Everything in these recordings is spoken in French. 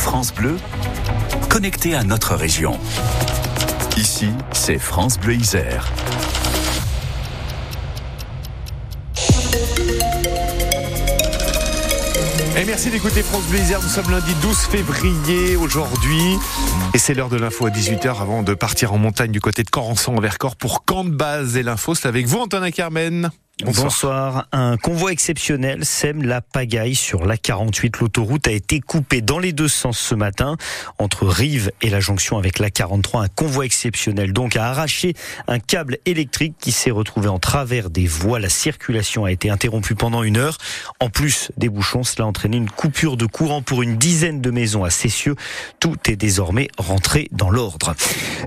France Bleu, connecté à notre région. Ici, c'est France Bleu Isère. Et merci d'écouter France Bleu. Nous sommes lundi 12 février aujourd'hui. Et c'est l'heure de l'info à 18h avant de partir en montagne du côté de Corançon en Vercors pour camp de base. Et l'info, c'est avec vous, Antonin Carmen. Bonsoir. Un convoi exceptionnel sème la pagaille sur la 48. L'autoroute a été coupée dans les deux sens ce matin entre Rive et la jonction avec la 43. Un convoi exceptionnel donc a arraché un câble électrique qui s'est retrouvé en travers des voies. La circulation a été interrompue pendant une heure. En plus des bouchons, cela a entraîné une coupure de courant pour une dizaine de maisons à Cessieux. Tout est désormais rentré dans l'ordre.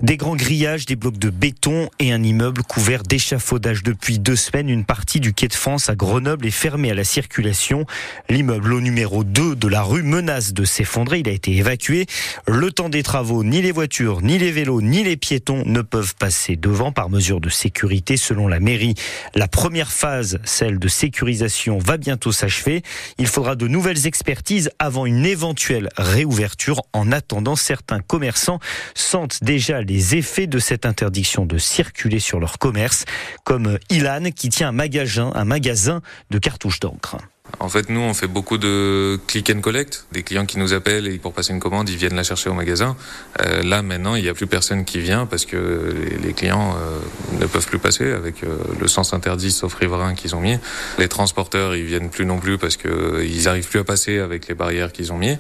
Des grands grillages, des blocs de béton et un immeuble couvert d'échafaudage depuis deux semaines. Partie du quai de France à Grenoble est fermée à la circulation. L'immeuble au numéro 2 de la rue menace de s'effondrer. Il a été évacué. Le temps des travaux, ni les voitures, ni les vélos, ni les piétons ne peuvent passer devant par mesure de sécurité selon la mairie. La première phase, celle de sécurisation, va bientôt s'achever. Il faudra de nouvelles expertises avant une éventuelle réouverture. En attendant, certains commerçants sentent déjà les effets de cette interdiction de circuler sur leur commerce, comme Ilan qui tient un magasin un magasin de cartouches d'encre. En fait, nous, on fait beaucoup de click and collect. Des clients qui nous appellent et pour passer une commande, ils viennent la chercher au magasin. Euh, là, maintenant, il n'y a plus personne qui vient parce que les, clients euh, ne peuvent plus passer avec euh, le sens interdit sauf riverains qu'ils ont mis. Les transporteurs, ils viennent plus non plus parce que ils arrivent plus à passer avec les barrières qu'ils ont mis.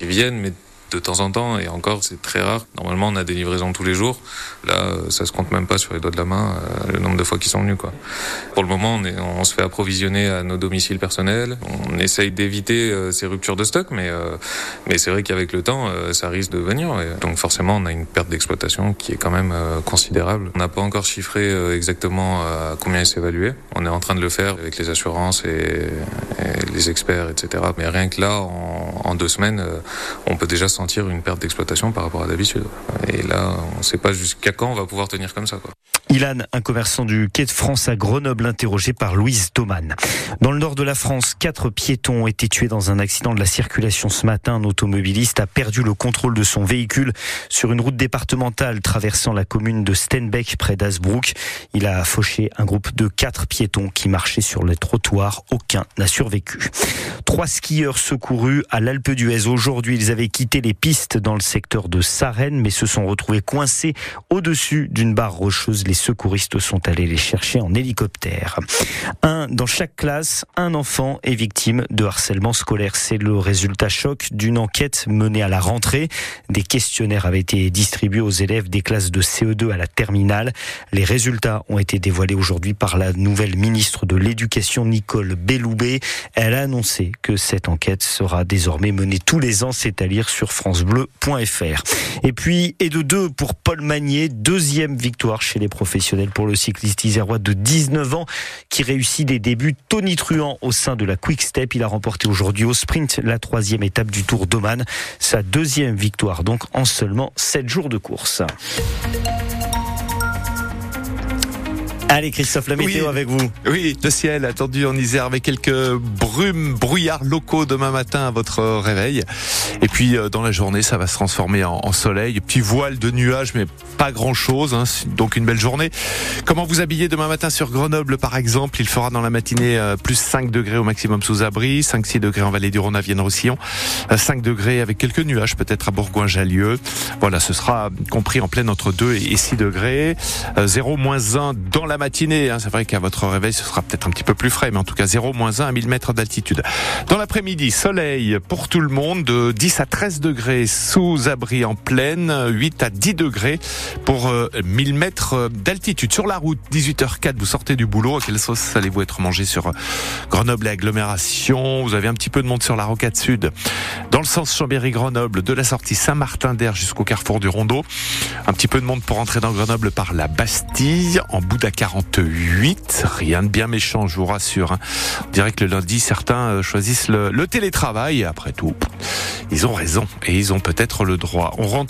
Ils viennent, mais de temps en temps, et encore c'est très rare. Normalement, on a des livraisons tous les jours. Là, ça se compte même pas sur les doigts de la main euh, le nombre de fois qu'ils sont venus. Quoi. Pour le moment, on, est, on se fait approvisionner à nos domiciles personnels. On essaye d'éviter euh, ces ruptures de stock, mais, euh, mais c'est vrai qu'avec le temps, ça risque de venir. Donc forcément, on a une perte d'exploitation qui est quand même considérable. On n'a pas encore chiffré exactement à combien il s'évaluait. On est en train de le faire avec les assurances et, les experts, etc. Mais rien que là, en, en deux semaines, on peut déjà sentir une perte d'exploitation par rapport à d'habitude. Et là, on ne sait pas jusqu'à quand on va pouvoir tenir comme ça. Ilan, un commerçant du quai de France à Grenoble, interrogé par Louise Thoman. Dans le nord de la France, quatre piétons ont été tués dans un accident de la circulation ce matin. Un automobiliste a perdu le contrôle de son véhicule sur une route départementale traversant la commune de Stenbeck près d'Asbrook. Il a fauché un groupe de quatre piétons qui marchaient sur les trottoirs. Aucun n'a survécu. Trois skieurs secourus à l'Alpe d'Huez. Aujourd'hui, ils avaient quitté les pistes dans le secteur de Sarenne, mais se sont retrouvés coincés au-dessus d'une barre rocheuse. Les secouristes sont allés les chercher en hélicoptère. Un dans chaque classe, un enfant est victime de harcèlement scolaire. C'est le résultat choc d'une enquête menée à la rentrée. Des questionnaires avaient été distribués aux élèves des classes de CE2 à la terminale. Les résultats ont été dévoilés aujourd'hui par la nouvelle ministre de l'Éducation, Nicole Belloubet. Elle a annoncé que cette enquête sera désormais menée tous les ans, c'est à dire sur francebleu.fr. Et puis, et de deux pour Paul Magnier, deuxième victoire chez les professionnels pour le cycliste isérois de 19 ans qui réussit des débuts tonitruants au sein de la Quick Step. Il a remporté aujourd'hui au sprint la troisième étape du Tour d'Oman. Sa deuxième victoire donc en seulement 7 jours de course. Allez Christophe, la météo avec vous. Oui, le ciel attendu en Isère avec quelques brumes, brouillards locaux demain matin à votre réveil. Et puis euh, dans la journée, ça va se transformer en, soleil. Petit voile de nuages, mais pas grand-chose. Hein. donc une belle journée. Comment vous habiller demain matin sur Grenoble par exemple? Il fera dans la matinée euh, plus 5 degrés au maximum sous abri, 5-6 degrés en vallée du Rhône à Vienne-Roussillon, 5 euh, degrés avec quelques nuages peut-être à Bourgoin-Jallieu. Voilà, ce sera compris en pleine entre 2 et 6 degrés. 0 1 dans la matinée. Hein. C'est vrai qu'à votre réveil, ce sera peut-être un petit peu plus frais, mais en tout cas 0 1 à 1000 mètres d'altitude. Dans l'après-midi, soleil pour tout le monde, de 10 à 13 degrés sous abri en pleine, 8 à 10 degrés pour 1000 euh, mètres d'altitude. Sur la route, 18h04, vous sortez du boulot. À quelle sauce allez-vous être mangé sur euh, Grenoble et agglomération? Vous avez un petit peu de monde sur la rocade sud. Dans le sens Chambéry-Grenoble, de la sortie Saint-Martin d'Air jusqu'au carrefour du Rondeau. Un petit peu de monde pour entrer dans Grenoble par la Bastille, en d'à 48. Rien de bien méchant, je vous rassure. Hein. On dirait que le lundi, certains euh, choisissent le, le télétravail. Après tout, ils ont raison et ils ont peut-être le droit. On rentre